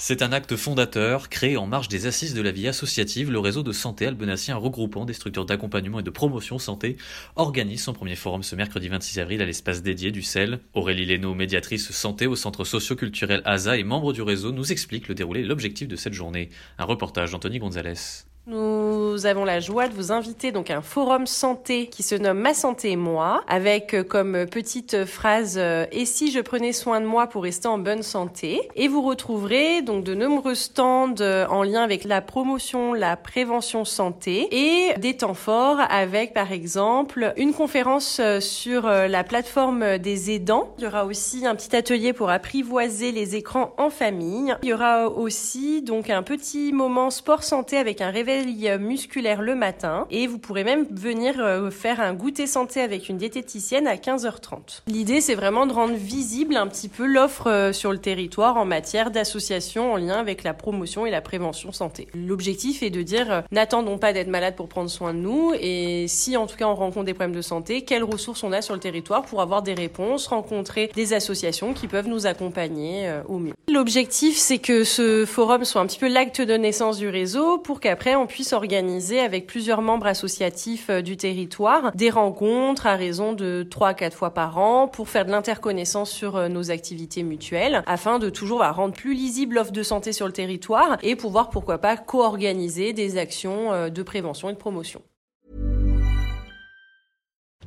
C'est un acte fondateur, créé en marge des assises de la vie associative, le réseau de santé albenassien regroupant des structures d'accompagnement et de promotion santé organise son premier forum ce mercredi 26 avril à l'espace dédié du CEL. Aurélie Lénaud, médiatrice santé au centre socio-culturel ASA et membre du réseau, nous explique le déroulé et l'objectif de cette journée. Un reportage d'Anthony Gonzalez. Nous avons la joie de vous inviter donc à un forum santé qui se nomme Ma santé et moi, avec euh, comme petite phrase euh, et si je prenais soin de moi pour rester en bonne santé? Et vous retrouverez donc de nombreux stands euh, en lien avec la promotion, la prévention santé et des temps forts avec par exemple une conférence sur la plateforme des aidants. Il y aura aussi un petit atelier pour apprivoiser les écrans en famille. Il y aura aussi donc un petit moment sport santé avec un réveil musculaire le matin et vous pourrez même venir euh, faire un goûter santé avec une diététicienne à 15h30. L'idée c'est vraiment de rendre visible un petit peu l'offre euh, sur le territoire en matière d'association en lien avec la promotion et la prévention santé. L'objectif est de dire euh, n'attendons pas d'être malade pour prendre soin de nous et si en tout cas on rencontre des problèmes de santé, quelles ressources on a sur le territoire pour avoir des réponses, rencontrer des associations qui peuvent nous accompagner au mieux. L'objectif c'est que ce forum soit un petit peu l'acte de naissance du réseau pour qu'après on puisse organiser avec plusieurs membres associatifs euh, du territoire des rencontres à raison de 3 à 4 fois par an pour faire de l'interconnaissance sur euh, nos activités mutuelles afin de toujours bah, rendre plus lisible l'offre de santé sur le territoire et pouvoir pourquoi pas co-organiser des actions euh, de prévention et de promotion.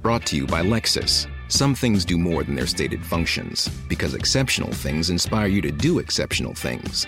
Brought to you by Lexus. Some things do more than their stated functions, because exceptional things inspire you to do exceptional things.